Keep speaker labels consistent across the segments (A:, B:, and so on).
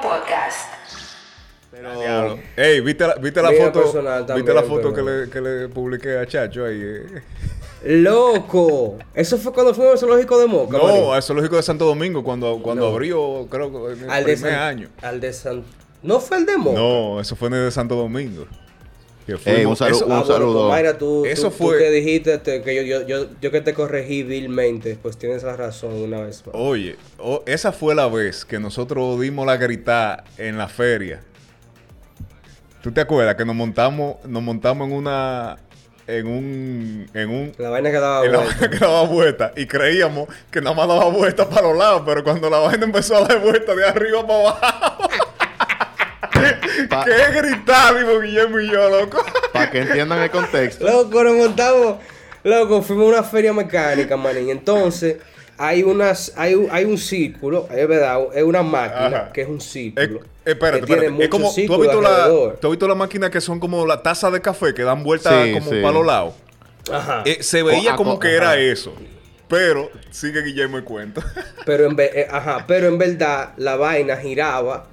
A: Podcast.
B: Pero, Ey, ¿viste la, viste la
C: Vida
B: foto?
C: personal
B: ¿Viste
C: también,
B: la foto que, le, que le publiqué a Chacho ahí? eh?
C: ¡Loco! Eso fue cuando fuimos al zoológico de Moca.
B: No,
C: Marín.
B: a Zoológico de Santo Domingo, cuando, cuando
C: No.
B: abrió, creo que en el
C: al de
B: primer
C: San-
B: año.
C: Al de San... ¿No fue el de Moca?
B: No, eso fue en el de Santo Domingo. Que
D: Ey,
B: fuimos-
D: un saludo-
B: eso-
D: un
C: Ah, bueno,
D: saludo.
C: Mayra, tú,
B: Eso
C: tú- tú
B: fue-
C: que dijiste te- que yo, yo, yo, yo que te corregí vilmente, pues tienes la razón una vez más.
B: Oye, o- esa fue la vez que nosotros dimos la gritada en la feria. ¿Tú te acuerdas que nos montamos, nos montamos en una, en un, en un,
C: La vaina que daba
B: en la
C: vuelta.
B: vaina que daba vuelta y creíamos que nada más daba vuelta para los lados, pero cuando la vaina empezó a dar vuelta de arriba para abajo.
D: Pa-
B: ¿Qué gritar, digo Guillermo y yo, loco?
D: Para que entiendan el contexto.
C: Loco, nos montamos. Loco, fuimos a una feria mecánica, manín. Entonces, hay unas, hay, un- hay un círculo, es verdad, es una máquina
B: Ajá.
C: que es un
B: Eh,
C: círculo.
B: espérate,
C: que tiene
B: espérate. Es como, ¿tú has, visto la, tú has visto la máquina que son como la taza de café que dan vuelta
D: Sí,
B: como
D: sí.
B: para los lados?
C: Ajá.
B: Eh, se veía
D: Co-
B: como que
D: ajá.
B: era eso. Pero sigue Guillermo el cuento.
C: Pero en, ve- eh, ajá, pero en verdad la vaina giraba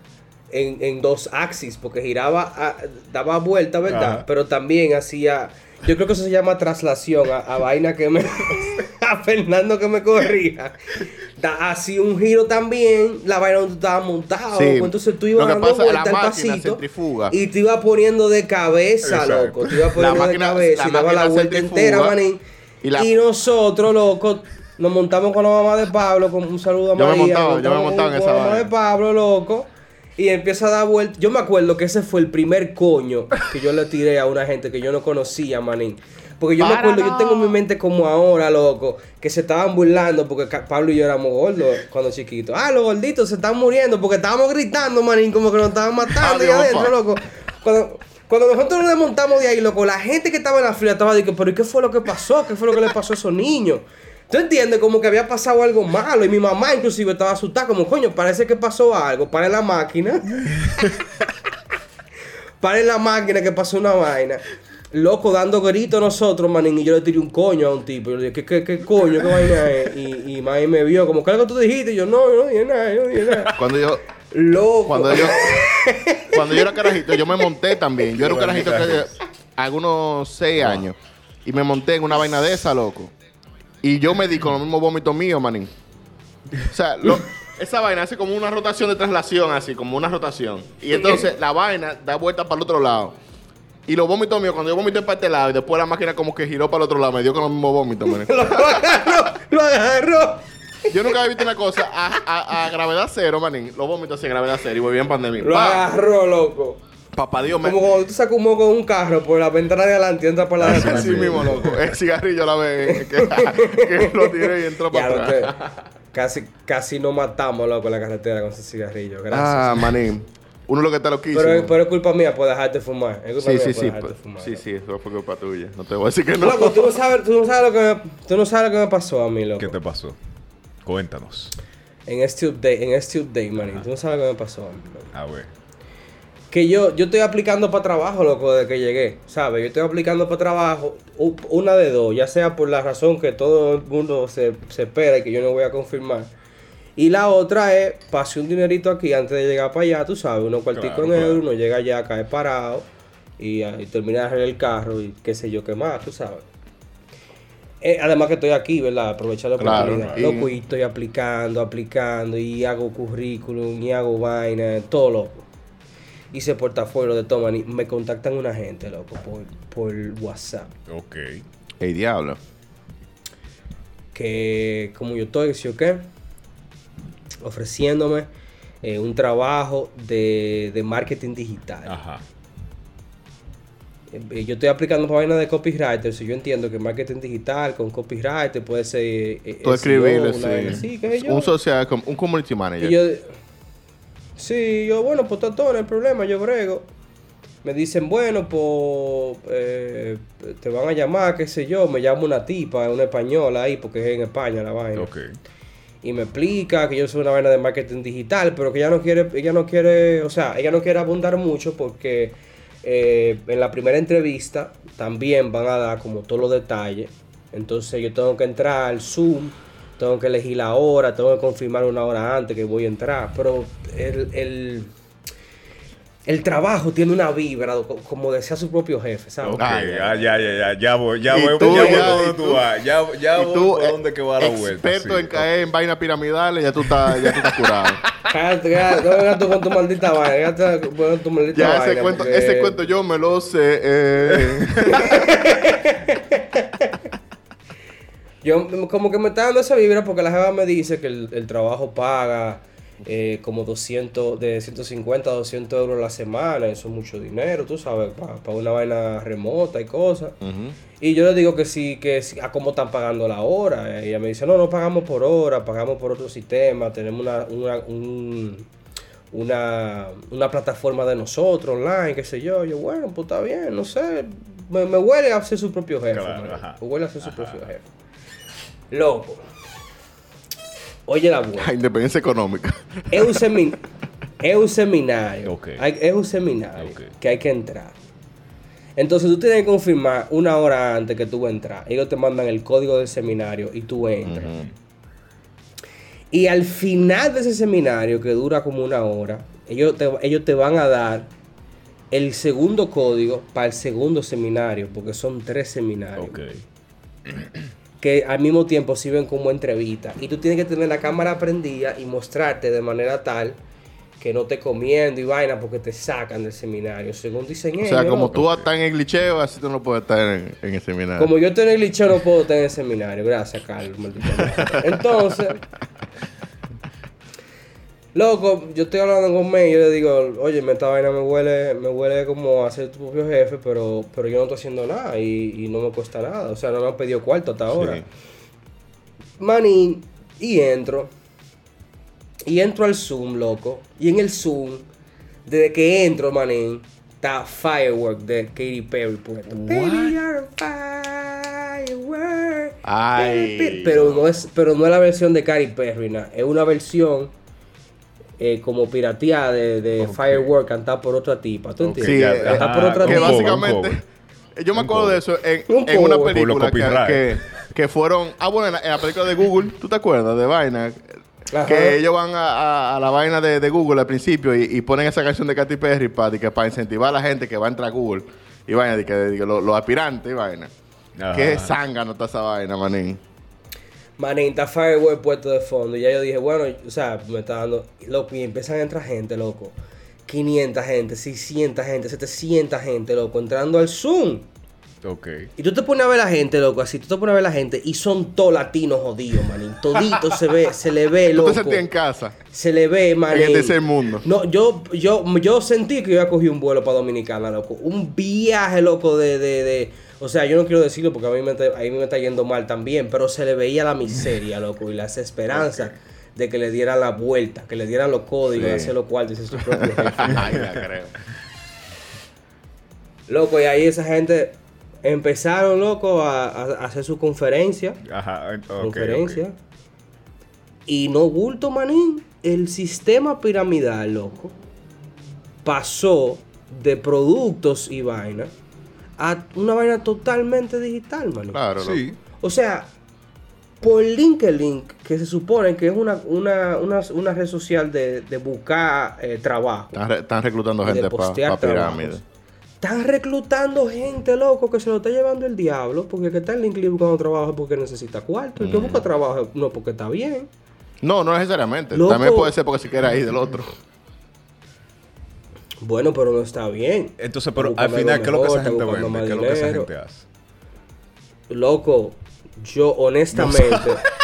C: en, en dos axis, porque giraba, a- daba vuelta, ¿verdad?
B: Ajá.
C: Pero también hacía, yo creo que eso se llama traslación a, a vaina que me, a Fernando que me corrija. Da, hacía un giro también, la vaina donde tú estabas montado,
D: Sí.
C: loco. entonces tú ibas dando vuelta al pasito y te ibas poniendo de cabeza,
B: Exacto.
C: loco. Te ibas poniendo
D: máquina-
C: de cabeza
D: la
C: y daba la vuelta entera, manín.
D: y la-
C: Y nosotros, loco, nos montamos con la mamá de Pablo, con un saludo a
D: Yo me
C: María.
D: montaba,
C: nos
D: yo me montaba en
C: con
D: esa
C: la mamá de Pablo, loco. Y empieza a dar vueltas. Yo me acuerdo que ese fue el primer coño que yo le tiré a una gente que yo no conocía, manín. Porque yo me acuerdo, yo tengo en mi mente como ahora, loco, que se estaban burlando porque Pablo y yo éramos gordos cuando chiquitos. Ah, los gorditos se están muriendo porque estábamos gritando, manín, como que nos estaban matando ahí
D: Adiós,
C: adentro, loco. Cuando, cuando nosotros nos desmontamos de ahí, loco, la gente que estaba en la fila estaba diciendo, pero ¿y qué fue lo que pasó? ¿Qué fue lo que le pasó a esos niños? ¿Tú entiendes? Como que había pasado algo malo. Y mi mamá inclusive estaba asustada, como, coño, parece que pasó algo. Para la máquina. Para la máquina que pasó una vaina. Loco, dando gritos nosotros, manín. Y yo le tiré un coño a un tipo. Yo le dije, ¿qué, qué, qué coño? ¿Qué vaina es? Y, y Mami me vio, como, ¿qué es lo que tú dijiste? Y yo, no, yo no dije nada, yo no dije nada.
D: Cuando yo,
C: Loco.
D: cuando yo, cuando yo era carajito, yo me monté también. Yo era un carajito que de algunos seis años. Y me monté en una vaina de esa, loco. Y yo me di con los mismos vómitos míos, manín. O sea, lo- esa vaina hace como una rotación de traslación, así, como una rotación. Y entonces la vaina da vuelta para el otro lado. Y los vómitos míos, cuando yo vomité para este lado, y después la máquina como que giró para el otro lado, me dio con los mismos vómitos, manín.
C: lo agarró, lo agarró.
D: Yo nunca había visto una cosa a, a- a gravedad cero, manín. Los vómitos así a gravedad cero y volví en pandemia.
C: Lo agarró, loco.
D: Papá Dios me...
C: Como cuando tú sacas un moco de un carro por la ventana de adelante y entras por la de atrás.
D: Así mismo, loco. El cigarrillo la vez que, que lo tiré y entró
C: Ya,
D: para
C: lo
D: atrás.
C: casi, casi nos matamos, loco, en la carretera con ese cigarrillo. Gracias.
D: Ah, manín. Uno lo que está loquísimo.
C: pero, pero es culpa mía por dejarte fumar. Es culpa
D: sí,
C: mía
D: sí,
C: por
D: sí.
C: dejarte
D: pues,
C: fumar.
D: Sí,
C: loco.
D: sí, eso fue culpa tuya. No te voy a decir que no.
C: Loco, tú no sabes, tú no sabes lo que me, tú no sabes lo que me pasó a mí, loco.
B: ¿Qué te pasó? Cuéntanos.
C: En este update, en este update, manín. Tú no sabes lo que me pasó a mí, loco.
B: A ver.
C: Que yo, yo estoy aplicando para trabajo, loco, desde que llegué, ¿sabes? Yo estoy aplicando para trabajo, una de dos, ya sea por la razón que todo el mundo se, se espera y que yo no voy a confirmar. Y la otra es, pase un dinerito aquí antes de llegar para allá, tú sabes, uno cuartico
B: Claro,
C: en euro,
B: claro.
C: uno llega allá, cae parado y, ah, y termina de arreglar el carro y qué sé yo qué más, tú sabes. Eh, además que estoy aquí, ¿verdad? Aprovechar la
D: Claro,
C: oportunidad.
D: y-
C: Loco, y estoy aplicando, aplicando y hago currículum y hago vaina, todo loco hice portafolio de toma y me contactan una gente, loco, por, por WhatsApp.
B: Ok.
D: Ey, diablo.
C: Que como yo estoy, ¿sí o qué? Ofreciéndome eh, un trabajo de, de marketing digital.
B: Ajá.
C: Eh, Yo estoy aplicando para vaina de copywriter, si yo entiendo que marketing digital con copywriter puede ser... eh,
D: Tú
C: una vaina
D: sí. Un social, un community manager.
C: Y yo, sí, yo, bueno, pues está todo, hay problema, yo brego. Me dicen, bueno, pues eh, te van a llamar, qué sé yo, me llama una tipa, una española ahí, porque es en España la vaina.
B: Ok.
C: Y me explica que yo soy una vaina de marketing digital, pero que ella no quiere, ella no quiere, o sea, ella no quiere abundar mucho porque eh, en la primera entrevista también van a dar como todos los detalles. Entonces yo tengo que entrar al Zoom, tengo que elegir la hora, tengo que confirmar una hora antes que voy a entrar. Pero el, el, el trabajo tiene una vibra, co- como decía su propio jefe, ¿sabes?
B: Ok,
D: Ah,
B: ya, ya, ya, ya, ya voy, ya voy,
D: tú,
B: ya voy
D: ya,
B: por
D: y
B: donde tú vas, ya, ya
D: y
B: voy
D: tú,
B: por
D: eh,
B: donde que va la vuelta.
D: experto
B: sí.
D: en caer en vainas piramidales, ya tú estás, ya tú estás curado.
C: Cállate, cállate, no vengas tú con tu maldita vaina, cállate con tu maldita
D: Ya
C: vaina.
D: ese
C: porque-
D: ese cuento yo me lo sé. eh.
C: Yo como que me está dando esa vibra porque la jefa me dice que el, el trabajo paga eh, como 200, de 150 a 200 euros la semana. Eso es mucho dinero, tú sabes, para una vaina remota y cosas. Y yo le digo que sí, que sí, a cómo están pagando la hora. Y ella me dice, no, no pagamos por hora, pagamos por otro sistema, tenemos una, una, un- una, una plataforma de nosotros online, qué sé yo. Yo, bueno, pues está bien, no sé. Me, me huele a ser su propio jefe.
B: Claro.
C: Me huele a ser su propio jefe. Loco. Oye la buena.
D: La independencia económica.
C: Es un, semin- es un seminario. Hay- es un seminario que hay que entrar. Entonces tú tienes que confirmar una hora antes que tú entrar. Ellos te mandan el código del seminario y tú entras. Y al final de ese seminario, que dura como una hora, ellos te, ellos te van a dar el segundo código para el segundo seminario, porque son tres seminarios
B: Ok.
C: Que al mismo tiempo sirven como entrevista. Y tú tienes que tener la cámara prendida y mostrarte de manera tal que no te comiendo y vaina porque te sacan del seminario. Según dicen
D: O
C: ellos.
D: sea, como tú estás en el glitcheo, así tú no puedes estar en, en el seminario.
C: Como yo tengo el liceo, no puedo tener el seminario. Gracias, Carlos. Entonces, loco, yo estoy hablando con May y yo le digo, oye, me esta vaina me huele, me huele como a ser tu propio jefe, pero, pero yo no estoy haciendo nada y, y no me cuesta nada. O sea, no me han pedido cuarto hasta ahora.
D: Sí.
C: Manín, y entro. Y entro al Zoom, loco. Y en el Zoom, desde que entro, manín, está Firework de Katy Perry puesto. Baby, you're a firework.
D: Ay.
C: Pero no es, pero no es la versión de Katy Perry, na. es una versión eh, como pirateada de, de
B: Ok.
C: Firework cantada por otra tipa. ¿Tú entiendes?
D: Sí, eh,
C: Cantada
B: ajá,
C: por otra
D: que
C: tipa.
B: cover,
D: básicamente, yo me acuerdo de eso en,
C: Un
D: en una película que, que, que fueron, ah bueno, en la, en la película de Google, ¿tú te acuerdas de vaina?
C: Ajá.
D: Que ellos van a, a- a la vaina de, de Google al principio y, y ponen esa canción de Katy Perry para, que, para incentivar a la gente que va a entrar a Google y vaina, de que, de que los, los aspirantes y vaina.
B: Ajá.
D: Qué zángano está esa vaina, manín.
C: Está Firework puesto de fondo. Y ya yo dije, bueno, o sea, me está dando. Loco, y empiezan a entrar gente, loco. 500 gente, 600 gente, 700 gente, loco, entrando al Zoom.
B: Ok.
C: Y tú te pones a ver la gente, loco, así, tú te pones a ver la gente y son todos latinos jodidos, manín. Todito se ve, se le ve,
D: Tú
C: loco.
D: te sentías en casa.
C: Se le ve, manín.
D: En el tercer mundo.
C: No, yo, yo, yo sentí que iba a coger un vuelo para Dominicana, loco. Un viaje, loco, de, de, de... O sea, yo no quiero decirlo porque a mí me, está- a mí me está yendo mal también, pero se le veía la miseria, loco, y las esperanzas de que le dieran la vuelta, que le dieran los códigos,
B: Sí.
C: hacer cuartos y hacer su propio jefe.
D: Ay, la creo.
C: Loco, y ahí esa gente empezaron, loco, a, hacer su conferencia.
B: Ajá. ok,
C: conferencia. Y no bulto, manín. El sistema piramidal, loco, pasó de productos y vaina a una vaina totalmente digital, manín.
D: Claro.
B: Sí.
C: O sea, por LinkedIn, que se supone que es una, una, una, una red social de, de buscar eh, trabajo.
D: Están, re- están reclutando gente para
C: postear
D: pirámides.
C: Están reclutando gente, loco, que se lo está llevando el diablo. Porque el que está en LinkedIn buscando trabajo es porque necesita cuarto. El que busca trabajo no porque está bien.
D: No, no necesariamente.
C: Loco.
D: También puede ser porque si quiere ir del otro.
C: Bueno, pero no está bien.
B: Entonces, pero al final, ¿qué es lo que esa gente vende?
C: más
B: ¿Qué es lo que esa gente hace?
C: Loco, yo honestamente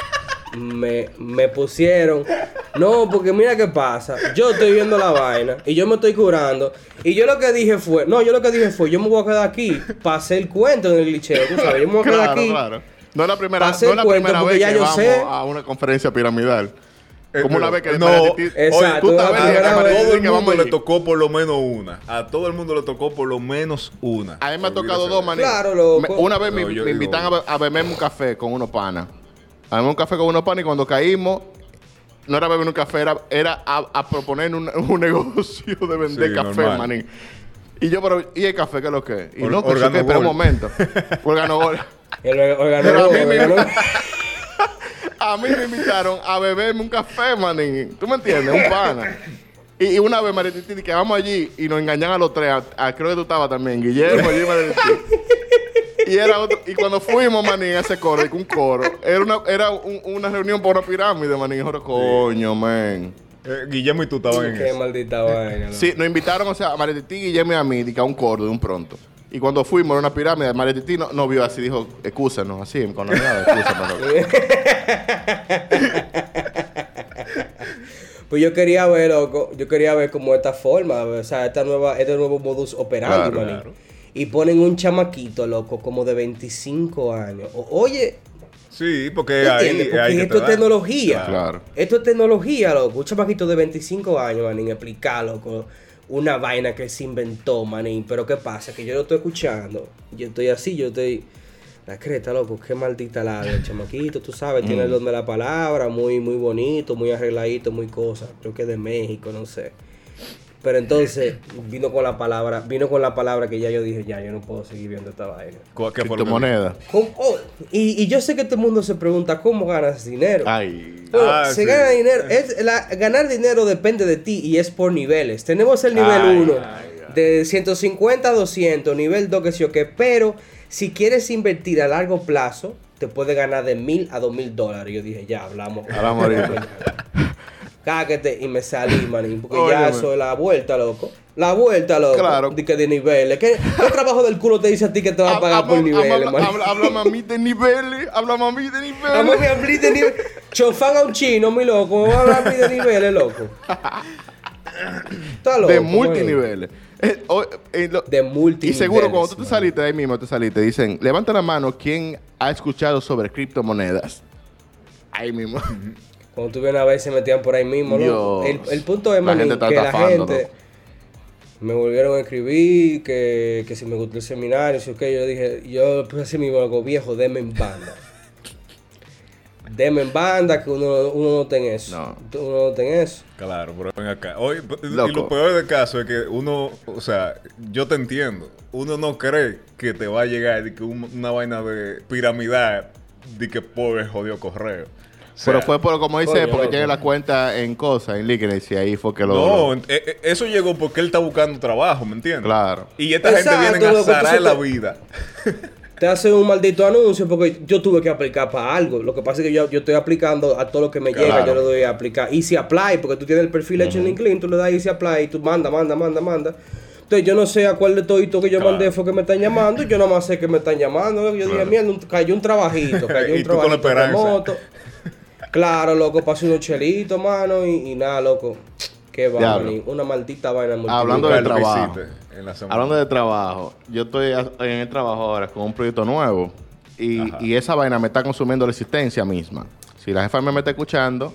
C: me, me pusieron. No, porque mira qué pasa. Yo estoy viendo la vaina y yo me estoy curando. Y yo lo que dije fue, no, yo lo que dije fue, yo me voy a quedar aquí para hacer el cuento en el glitcheo, tú sabes. Yo me voy a quedar
D: Claro,
C: aquí.
D: claro. No es la primera, no es la primera vez
C: ya
D: que
C: yo
D: vamos
C: sé.
D: a una conferencia piramidal. Como una
B: pero-
D: vez que
B: no,
C: Exacto,
D: Oye, tú
B: a
C: vez.
D: para ti
B: todo el mundo
D: vamos
B: le tocó por lo menos una. A todo el mundo le tocó por lo menos una.
D: A mí me ha tocado dos
B: de
D: manías.
C: Claro, loco.
D: Me- Una vez me,
B: No,
D: me
B: digo-
D: invitan a, a beberme un café con unos panas. A beberme un café con unos panas y cuando caímos, no era beber un café, era, era a, a proponer un, un negocio de vender
B: Sí,
D: café,
B: normal.
D: manín. Y yo, pero, ¿y el café qué es lo que es? Y
B: Or-
D: loco, que, espera un momento. Organo Gold.
C: El
D: Pero a mí me- invitaron a beberme un café, manín. ¿Tú me entiendes? Un pana. Y, y una vez, Marititi, que vamos allí y nos engañan a los tres. A- a- creo que tú estabas también, Guillermo, allí. Y era otro, y cuando fuimos, manín, a ese coro, un coro, era una, era un- una reunión por una pirámide, manín. Y coño, man.
B: Eh, Guillermo y tú estaban en
C: Qué
B: eso.
C: maldita vaina.
D: Sí, nos invitaron, o sea, a Guillermo y a mí, a un coro de un pronto. Y cuando fuimos a una pirámide, Marititi no, no vio así, dijo, excúsanos, así, con la mirada, excúsanos. loco".
C: Pues yo quería ver, loco, yo quería ver como esta forma, o sea, esta nueva, este nuevo modus operandi,
D: Claro.
C: Y ponen un chamaquito, loco, como de 25 años. O- oye,
B: Sí,
C: ¿tú
B: porque ahí,
C: entiendes? Porque
B: ahí que
C: esto
B: te
C: es tecnología.
D: Claro.
C: Esto es tecnología, loco. Un chamaquito de 25 años, manín, explicar, loco, una vaina que se inventó, manín. Pero ¿qué pasa? Que yo lo estoy escuchando. Yo estoy así, yo estoy... La creta, loco, qué maldita la el chamaquito, tú sabes, tiene
B: Mm.
C: el don de la palabra, muy, muy bonito, muy arregladito, muy cosa. Creo que de México, no sé. Pero entonces vino con la palabra, vino con la palabra que ya yo dije, ya, yo no puedo seguir viendo esta vaina.
B: ¿Cu- ¿Qué.
C: ¿Cómo? Oh, y, y yo sé que todo el mundo se pregunta, ¿cómo ganas dinero?
D: Ay.
C: Bueno,
B: Ah,
C: se
B: sí.
C: gana dinero. Es, la- ganar dinero depende de ti y es por niveles. Tenemos el nivel
D: Ay,
C: 1
D: ay,
C: de 150 a 200, nivel 2 que sí o qué. Pero si quieres invertir a largo plazo, te puedes ganar de mil a dos mil dólares. Yo dije, ya hablamos.
D: Hablamos ahorita.
C: Cáquete y me salí, manín. Porque ya eso es la vuelta, loco. La vuelta, loco.
D: Claro.
C: De que de niveles. ¿Qué, qué trabajo del culo te dice a ti que te va a pagar por
D: Habla-
C: niveles,
D: habla-
C: manín?
D: habla- Háblame a mí de niveles. Háblame a mí de niveles.
C: a hablar de niveles. Chofán a un chino, mi loco. Vamos a hablar a mí de niveles, loco. Está loco.
D: De multiniveles. Eh, o- eh, lo-
C: De multiniveles.
D: Y seguro cuando tú te saliste ahí mismo, te saliste, dicen, levanta la mano, ¿quién ha escuchado sobre criptomonedas? Ahí mismo.
C: Cuando tú vienes a ver, se metían por ahí mismo, loco. El, punto es,
D: La
C: manín,
D: gente está
C: que la gente me volvieron a escribir que, que si me gustó el seminario, si o qué. Yo dije, yo pues así mismo, loco, viejo, deme en banda. deme en banda, que uno, uno no tenga eso.
D: No.
C: Uno no tenga eso.
B: Claro, pero ven acá. Hoy, y lo peor del caso es que uno, o sea, yo te entiendo. Uno no cree que te va a llegar de que un- una vaina de piramidal de que por el jodido correo.
D: Pero fue por, como dice, porque
C: loco.
D: tiene la cuenta en cosas, en Liquidez, y ahí fue que lo...
B: No, eh, eh, eso llegó porque él está buscando trabajo, ¿me entiendes?
D: Claro.
B: Y esta
C: Exacto,
B: gente viene a zarar la
C: te-
B: vida.
C: te hacen un maldito anuncio porque yo tuve que aplicar para algo. Lo que pasa es que yo, yo estoy aplicando a todo lo que me llega, yo le doy a aplicar. Easy Apply, porque tú tienes el perfil hecho en LinkedIn, tú le das Easy Apply y tú manda, manda, manda, manda. Entonces yo no sé a cuál de todito que yo
B: Claro.
C: mandé fue que me están llamando, yo nada más sé que me están llamando. Yo dije, mierda, cayó un trabajito, cayó
B: Y
C: un
B: tú con la
C: trabajito
B: esperanza.
C: remoto. Claro, loco, pasé unos chelitos, mano, y, y nada, loco. Qué va, una maldita vaina
D: Hablando
B: ¿Qué
D: de
B: que
D: trabajo.
B: en la?
D: Hablando de trabajo, yo estoy en el trabajo ahora con un proyecto nuevo y, esa vaina me está consumiendo la existencia misma. Si la jefa me está escuchando,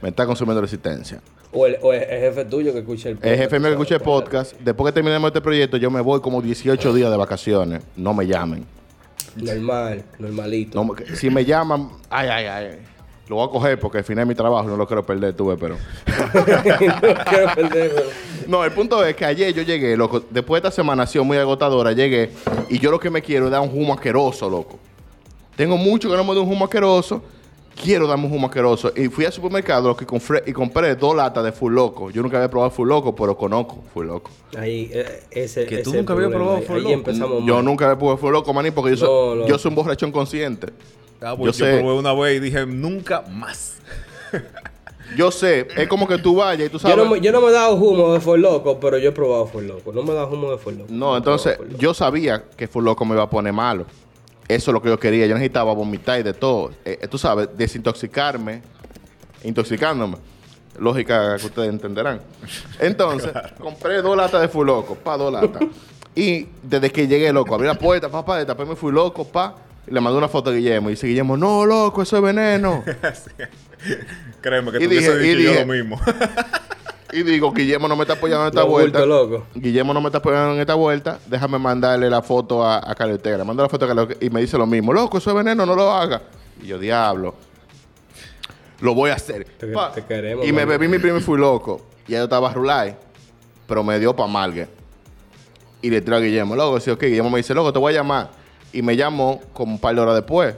D: me está consumiendo la existencia.
C: O el, o el jefe tuyo que escucha el
D: El jefe me
C: tú
D: escucha el podcast. Después que terminemos este proyecto, yo me voy como 18 días de vacaciones. No me llamen.
C: Normal, normalito.
D: No si me llaman, ay, ay, ay. Lo voy a coger porque al final es mi trabajo, no lo quiero perder, tuve, pero.
C: no quiero perder, pero...
D: No, el punto es que ayer yo llegué, loco. Después de esta semana ha sido muy agotadora, llegué y yo lo que me quiero es dar un humo asqueroso, loco. Tengo mucho que no me doy un humo asqueroso. Quiero darme un humo asqueroso. Y fui al supermercado loco, y, compré, y compré dos latas de Full Loco. Yo nunca había probado Full Loco, pero conozco Full Loco.
C: Ahí, eh, ese,
B: Que tú
C: ese
B: nunca habías probado
C: Ahí-
B: Full
C: Ahí
B: Loco.
C: empezamos
D: Yo
C: mal.
D: nunca había probado Full Loco, maní, porque yo soy,
C: No, no.
D: yo soy un borrachón consciente.
B: Ah, pues
D: yo
B: yo
D: sé.
B: probé una vez y dije, nunca más.
D: Yo sé, es como que tú vayas y tú
C: Yo
D: sabes.
C: no, me, yo no me he dado humo de For Loco, pero yo he probado For Loco. No me he dado humo de For Loco.
D: No, entonces
C: For
D: yo sabía que Full Loco me iba a poner malo. Eso es lo que yo quería. Yo necesitaba vomitar y de todo. Eh, eh, tú sabes, desintoxicarme, intoxicándome. Lógica que ustedes entenderán. Entonces, compré dos latas de Full Loco, pa, dos latas. y desde que llegué, loco, abrí la puerta, papá, destapé mi Full Loco, pa. Le mandé una foto a Guillermo. Y dice Guillermo, no, loco, eso es veneno.
B: Créeme que
D: Y
B: tú
D: dije- y
B: yo lo mismo.
D: y digo, Guillermo no me está apoyando en esta vuelta.
C: loco.
D: Guillermo no me está apoyando en esta vuelta. Déjame mandarle la foto a, a. Le mando la foto a Carlos Ortega y me dice lo mismo. Loco, eso es veneno, no lo haga. Y yo, diablo. Lo voy a hacer.
C: Te-
D: Pa.
C: te queremos,
D: y me bebí mi primo y fui loco. Y ya yo estaba rulay. Pero me dio pa' malgue. Y le tiré a Guillermo. Loco, sí, ok. Guillermo me dice, loco, te voy a llamar. Y me llamó como un par de horas después.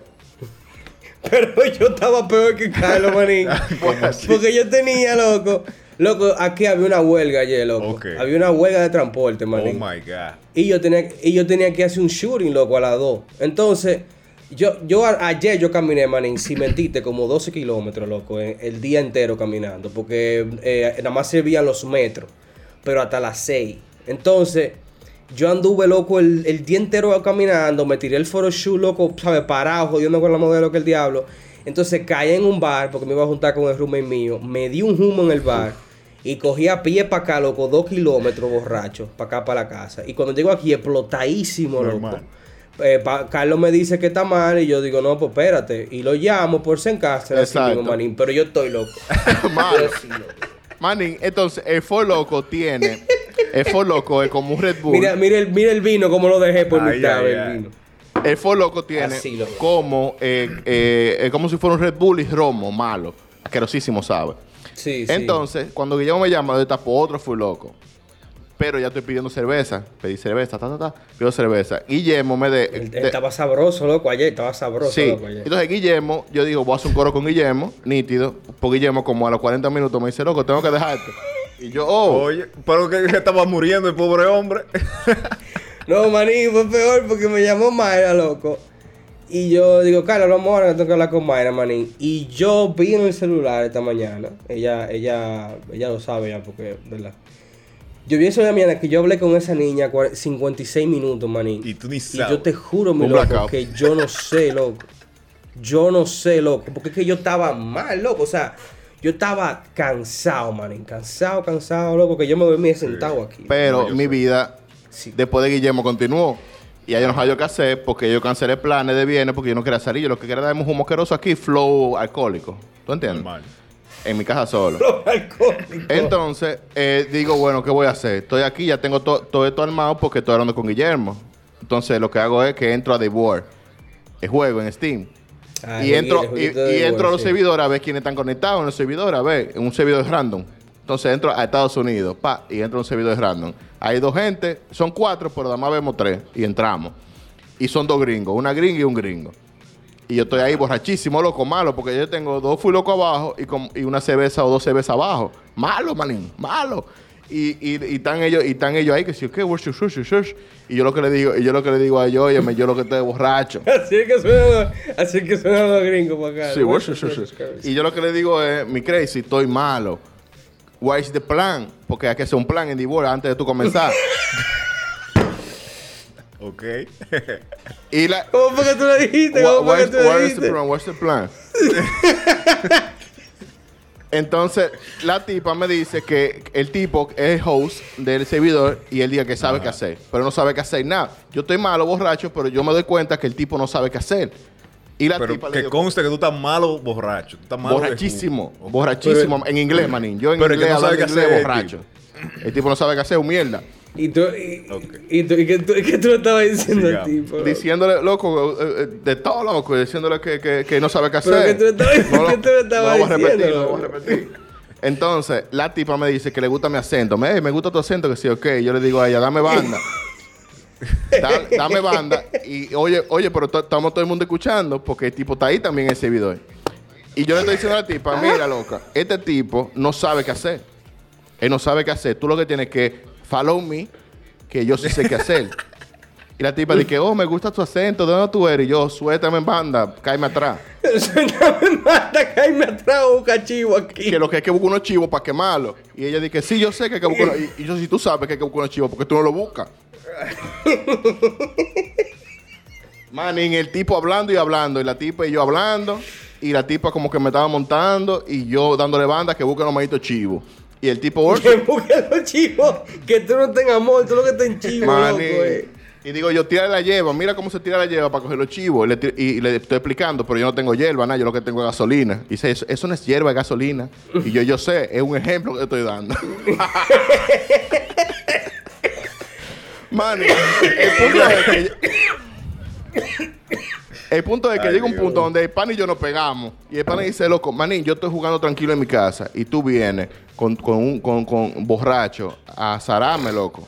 C: Pero yo estaba peor que Carlos, manín. Porque yo tenía, loco. Loco, aquí había una huelga ayer, loco. Había una huelga de transporte,
B: Oh
C: manín.
B: my God.
C: Y yo tenía, y yo tenía que hacer un shooting, loco, a las 2. Entonces, yo, yo a- ayer yo caminé, manín, sin mentirte, como 12 kilómetros, loco, el día entero caminando. Porque eh, nada más servían los metros, pero hasta las 6. Entonces, yo anduve, loco, el, el día entero caminando, me tiré el photoshoot, loco, ¿sabes? Parado, jodiendo con la modelo que el diablo. Entonces caí en un bar, porque me iba a juntar con el roommate mío. Me di un humo en el bar. Y cogí a pie para acá, loco, dos kilómetros borracho, para acá, para la casa. Y cuando llego aquí, explotadísimo, loco. Eh, pa- Carlos me dice que está mal y yo digo, no, pues espérate. Y lo llamo por si en casa, así mismo, manín. Pero yo estoy loco. Loco.
D: Manín, entonces, el For Loco tiene. El For Loco es como un Red Bull.
C: Mira, mira, el, mira el vino, como lo dejé por
B: Ay,
C: mitad,
B: ay,
C: el
B: ay.
C: vino.
D: El For Loco tiene como, eh, eh, eh, como si fuera un Red Bull y romo, malo. Asquerosísimo, ¿sabe?
C: Sí, sí.
D: Entonces, cuando Guillermo me llama, yo tapo otro Full Loco. Pero ya estoy pidiendo cerveza. Pedí cerveza, ta, ta, ta. Pido cerveza. Guillermo me de.
C: Él
D: de-
C: estaba sabroso, loco, ayer. Estaba sabroso,
D: sí.
C: loco, ayer.
D: Entonces, Guillermo, yo digo, voy a hacer un coro con Guillermo, nítido. Por Guillermo, como a los 40 minutos, me dice, loco, tengo que dejarte. Y yo, oh.
B: Oye, pero que que estaba muriendo el pobre hombre.
C: No, manín, fue peor porque me llamó Mayra, loco. Y yo digo, Carlos, vamos ahora que tengo que hablar con Mayra, manín. Y yo vi en el celular esta mañana. Ella, ella, ella lo sabe ya porque, ¿verdad? Yo vi eso de la mañana que yo hablé con esa niña cua- 56 minutos, manín.
B: Y tú ni
C: Y
B: sabes.
C: yo te juro, mi
D: Un
C: loco,
D: blackout.
C: que yo no sé, loco. Yo no sé, loco. Porque es que yo estaba mal, loco. O sea, yo estaba cansado, manín. Cansado, cansado, loco. Que yo me dormí sentado aquí.
D: Pero mi
B: sé.
D: vida,
C: Sí.
D: después de Guillermo, continuó. Y ahí no sabía qué hacer porque yo cancelé planes de viernes porque yo no quería salir. Yo lo que quería era darme un humo asqueroso aquí, flow alcohólico. ¿Tú entiendes?
B: Normal.
D: En mi casa solo.
C: Los alcohólicos.
D: Entonces, eh, digo, bueno, ¿qué voy a hacer? Estoy aquí, ya tengo to- todo esto armado porque estoy hablando con Guillermo. Entonces, lo que hago es que entro a The War, el juego en Steam.
C: Ay,
D: y entro, y, entro a los
C: sí.
D: servidores a ver quiénes están conectados en los servidores, a ver, en un servidor random. Entonces entro a Estados Unidos, pa, y entro a un servidor random. Hay dos gente, son cuatro, pero además vemos tres, y entramos. Y son dos gringos, una gringa y un gringo. Y yo estoy ahí borrachísimo, loco, malo, porque yo tengo dos full loco abajo y, con- y una cerveza o dos cervezas abajo. Malo, manín, malo. Y, y, y están ellos, y están ellos ahí que si, ¿qué? Y yo lo que le digo, y yo lo que le digo a ellos, óyeme, yo lo que estoy borracho.
C: Así es que suenan, así es que suenan los gringos para acá.
D: Sí. Y yo lo que le digo es, mi crazy, estoy malo. What is the plan? Porque hay que hacer un plan en divorcio antes de tú comenzar.
B: Ok.
D: y la...
C: ¿Cómo fue que tú le dijiste? ¿Cómo fue que tú
D: is the
C: dijiste?
D: plan? What's the plan? Entonces, la tipa me dice que el tipo es el host del servidor y él diga que sabe qué hacer, pero no sabe qué hacer nada. Yo estoy malo, borracho, pero yo me doy cuenta que el tipo no sabe qué hacer. Y la
B: Pero
D: tipa le
B: que
D: digo,
B: conste que tú estás malo borracho. Tú estás malo de
D: borrachísimo, borrachísimo en inglés, manín. Yo en
B: Pero el que
D: inglés
B: no sabe qué hacer el
D: borracho. El tipo no sabe qué hacer, un mierda.
C: Y tú, y, tú, y que tú, y que tú le estabas diciendo al tipo.
D: Diciéndole, loco, eh, eh, de todo loco, diciéndole que, que, que no sabe qué hacer.
C: Pero que tú le estabas-
D: No lo-
C: que tú estabas
D: no lo a repetir,
C: diciendo,
D: no lo voy a repetir. Entonces, la tipa me dice que le gusta mi acento. Me, "Ey, me gusta tu acento, que sí, ok. Yo le digo a ella, dame banda. Da- dame banda. Y oye, oye, pero estamos todo el mundo escuchando porque el tipo está ahí también en el servidor. Y yo le estoy diciendo a la tipa, mira, loca, este tipo no sabe qué hacer. Él no sabe qué hacer. Tú lo que tienes que follow me, que yo sí sé qué hacer. Y la tipa dice, oh, me gusta tu acento, ¿de dónde tú eres? Y yo, suéltame en banda, cáeme atrás.
C: Suéltame mata, caíme atrás un cachivo aquí.
D: Que lo que hay que buscar unos chivos para quemarlo. Y ella dice, sí, yo sé que hay que buscar unos... Y, y yo, si tú sabes que hay que buscar unos chivos, porque tú no lo buscas. Manín, el tipo hablando y hablando, y la tipa y yo hablando, y la tipa como que me estaba montando, y yo dándole banda que busque los malditos chivos. Y el tipo, "Oh,
C: Que los chivos. Que tú no tengas amor, tú lo que estás en chivo, loco, eh.
D: Y digo yo, tira la hierba, mira cómo se tira la hierba para coger los chivos. Y le, ti- y le estoy explicando, pero yo no tengo hierba, nada, yo lo que tengo es gasolina. Y dice, eso, eso no es hierba, es gasolina. Y yo, yo sé, es un ejemplo que estoy dando. Manny, el punto es que... El punto es que
B: Ay,
D: llega un
B: Dios.
D: punto donde el pan y yo nos pegamos. Y el pan dice, loco, manín, yo estoy jugando tranquilo en mi casa. Y tú vienes con, con un con, con borracho a zararme, loco.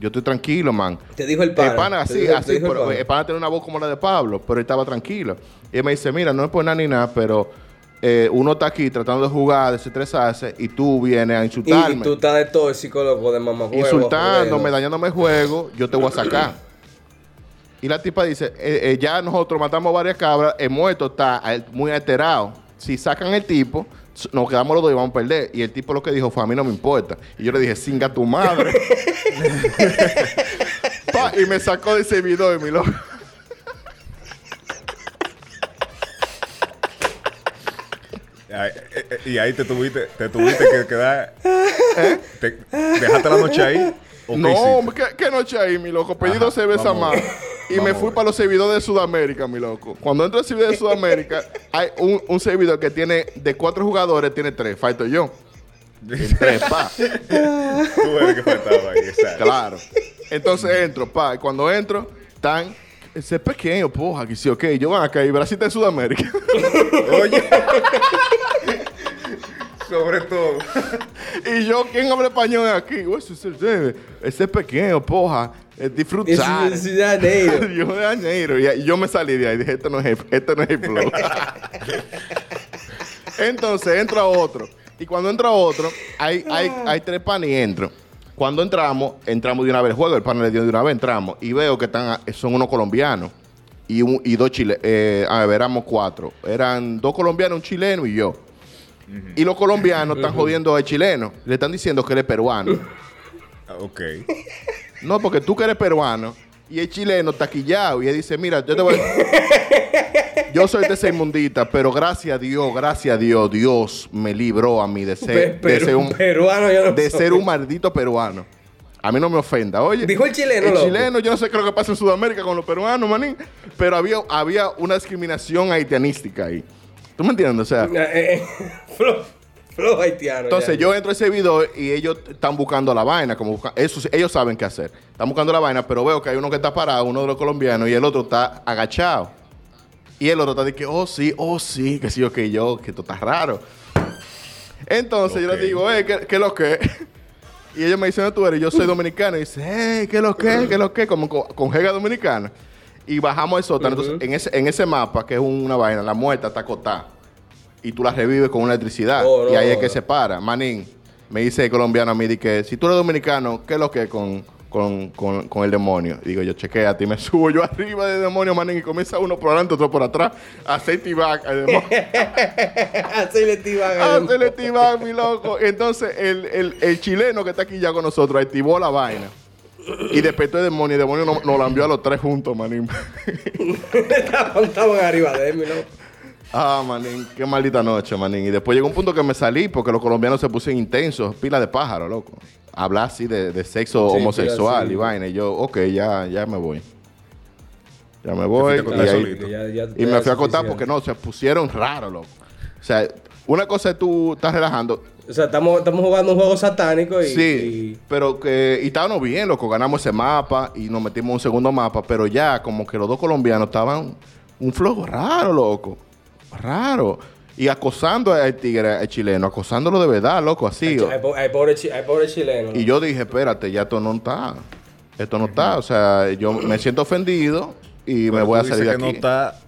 D: Yo estoy tranquilo, man.
C: Te dijo el pana.
D: El pana, así,
C: dijo-
D: así,
C: el
D: pero
C: pana.
D: el pana tiene una voz como la de Pablo, pero él estaba tranquilo. Y él me dice, mira, no es por nada ni nada, pero eh, uno está aquí tratando de jugar, desestresarse, y tú vienes a insultarme.
C: Y tú estás de todo el psicólogo de mamá
D: insultándome, dañándome el juego, yo te voy a sacar. Y la tipa dice, eh, eh, ya nosotros matamos varias cabras, el muerto está eh, muy alterado. Si sacan el tipo, nos quedamos los dos y vamos a perder. Y el tipo lo que dijo fue, a mí no me importa. Y yo le dije, singa tu madre. Pa, y me sacó de ese video y mi loco.
B: Eh, eh, Y ahí te tuviste, te tuviste que quedar. Te- ¿Dejaste la noche ahí? ¿O qué
D: ¿Eh? No, ¿qué, qué noche ahí, mi loco? Pedí
B: Ajá,
D: dos cervezas
B: vamos a
D: más. Y
B: Vamos
D: me fui para los servidores de Sudamérica, mi loco. Cuando entro al servidor de Sudamérica, hay un, un servidor que tiene de cuatro jugadores, tiene tres. Falto yo. Tres, pa.
B: Tú eres que faltaba ahí, exacto.
D: Claro. Entonces entro, pa. Y cuando entro, están. Ese es pequeño, poja, que sí, ok. Yo van acá y Brasil está en Sudamérica.
B: Oye. Sobre todo.
D: y yo, ¿quién habla español aquí? Ese, es pequeño, poja. Es disfrutar.
C: Es Ciudad
D: yo de Janeiro. Y, yo me salí de ahí. Dije, esto no es el, esto no es el flow. Entonces entra otro. Y cuando entra otro, hay, hay, hay tres panes y entro. Cuando entramos, entramos de una vez al juego. El pan le dio de una vez, entramos. Y veo que están, son unos colombianos. Y, un- y dos chilenos. a ver, éramos cuatro. Eran dos colombianos, un chileno y yo. Y los colombianos están jodiendo al chileno. Le están diciendo que él es peruano.
B: Ah, Ok.
D: No, porque tú que eres peruano y el chileno taquillado y él dice, mira, yo te voy Yo soy de esa inmundita, pero gracias a Dios, gracias a Dios, Dios me libró a mí de
C: Pe-
D: ser, de
C: Perú-
D: ser un,
C: peruano yo no
D: de
C: soy.
D: ser un maldito peruano. A mí no me ofenda, oye.
C: Dijo el chileno,
D: El
C: loco.
D: chileno, yo no sé qué es lo que pasa en Sudamérica con los peruanos, manín. Pero había, había una discriminación haitianística ahí. ¿Tú me entiendes? O sea,
C: Eh, eh, flow, flow haitiano.
D: entonces
C: ya.
D: yo entro a ese video y ellos están buscando la vaina, como busca- eso, ellos saben qué hacer. Están buscando la vaina, pero veo que hay uno que está parado, uno de los colombianos, y el otro está agachado. Y el otro está de que, oh sí, oh sí, que sí, o que yo, que esto está raro. Entonces yo
B: Ok.
D: les digo, eh, ¿qué, qué lo que? Y ellos me dicen, ¿dónde tú eres? Yo soy dominicano. Y dice, hey, ¿qué lo que? ¿Qué lo que? Como con, con dominicana. Y bajamos el sótano. Entonces, en ese, en ese mapa, que es una vaina, la muerta está acotada. Y tú la revives con una electricidad.
C: Oh, no,
D: y ahí es que se para. Manín, me dice el colombiano a mí, que si tú eres dominicano, ¿qué es lo que es con, con, con, con el demonio? Y digo, yo chequea, a ti me subo yo arriba del demonio, manín, y comienza uno por adelante, otro por atrás, a hacer tibac al demonio.
C: Así le tiban
D: a
C: a
D: hacerle tibac, mi loco. Entonces, el, el, el chileno que está aquí ya con nosotros, activó la vaina. Y despertó el demonio, y el demonio nos, la envió a los tres juntos, manín.
C: Estaban arriba de él, mi loco.
D: Ah, manín, qué maldita noche, manín. Y después llegó un punto que me salí porque los colombianos se pusieron intensos, pila de pájaro, loco. Hablar así de, de sexo
C: Sí,
D: homosexual
C: sí.
D: y vaina. Y yo, ok, ya, ya me voy. Ya me voy. Y,
B: acostar
D: ahí-
B: solito.
C: Ya- ya-
D: y
C: ya
D: me fui a
C: suficiente.
D: porque no, se pusieron raros, loco. O sea, una cosa es tú estás relajando.
C: O sea, estamos, estamos jugando un juego satánico y.
D: Sí, pero que y estábamos bien, loco. Ganamos ese mapa y nos metimos en un segundo mapa, pero ya como que los dos colombianos estaban un flow raro, loco. Raro. Y acosando al tigre, al chileno, acosándolo de verdad, loco, así.
C: hay, po- hay pobre, hay pobre chileno.
D: Y yo dije, espérate, ya esto no está. Esto no está. O sea, yo me siento ofendido y me voy a salir
B: dices
D: de
B: que no
D: aquí.
B: está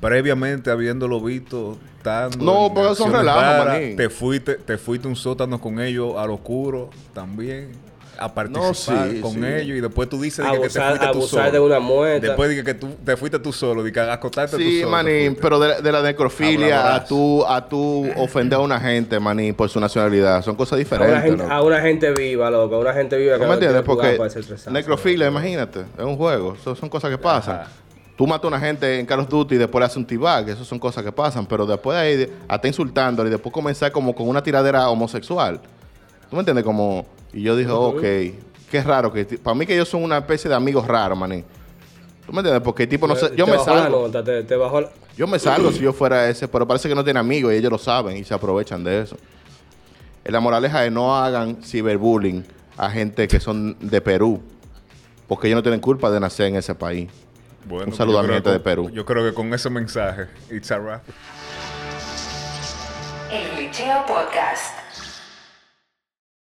B: previamente habiéndolo visto estando
D: No, porque son relajos,
B: te fuiste te fuiste a un sótano con ellos al oscuro también a participar
D: sí,
B: con
D: sí.
B: ellos y después tú dices de que te
C: abusar
B: fuiste tú
C: abusar
B: solo
C: de una muerta.
B: después de que tú te fuiste tú solo que a acostarte tú
D: Sí,
B: solo te
D: manín, pero de, de la necrofilia a tú, a tú ofender a una gente, manín, por su nacionalidad. Son cosas
C: a, una
D: diferentes.
C: gente,
D: loco.
C: a una gente viva, loco. A una gente viva que
D: ¿No me
C: no
D: entiendes? Porque necrofilia, imagínate, es un juego. Eso son cosas que pasan.
B: Ajá.
D: Tú matas a una gente en Call of Duty y después le haces un t-bag. Eso son cosas que pasan. Pero después de ahí, hasta insultándole y después comenzar como con una tiradera homosexual. ¿Tú me entiendes? Como... Y yo dije, ok, qué raro. que Para mí que ellos son una especie de amigos raros, manín. ¿Tú me entiendes? Porque el tipo no sé... Yo
C: Te
D: me
C: bajó la
D: salgo.
C: nota, te, te bajó la-
D: Yo me salgo si yo fuera ese, pero parece que no tiene amigos y ellos lo saben y se aprovechan de eso. La moraleja es no hagan ciberbullying a gente que son de Perú, porque ellos no tienen culpa de nacer en ese país.
B: Bueno,
D: Un saludo
B: yo
D: a mi
B: creo
D: gente
B: que
D: de
B: con-
D: Perú.
B: yo creo que con ese mensaje it's a wrap
A: El Glitcheo Podcast.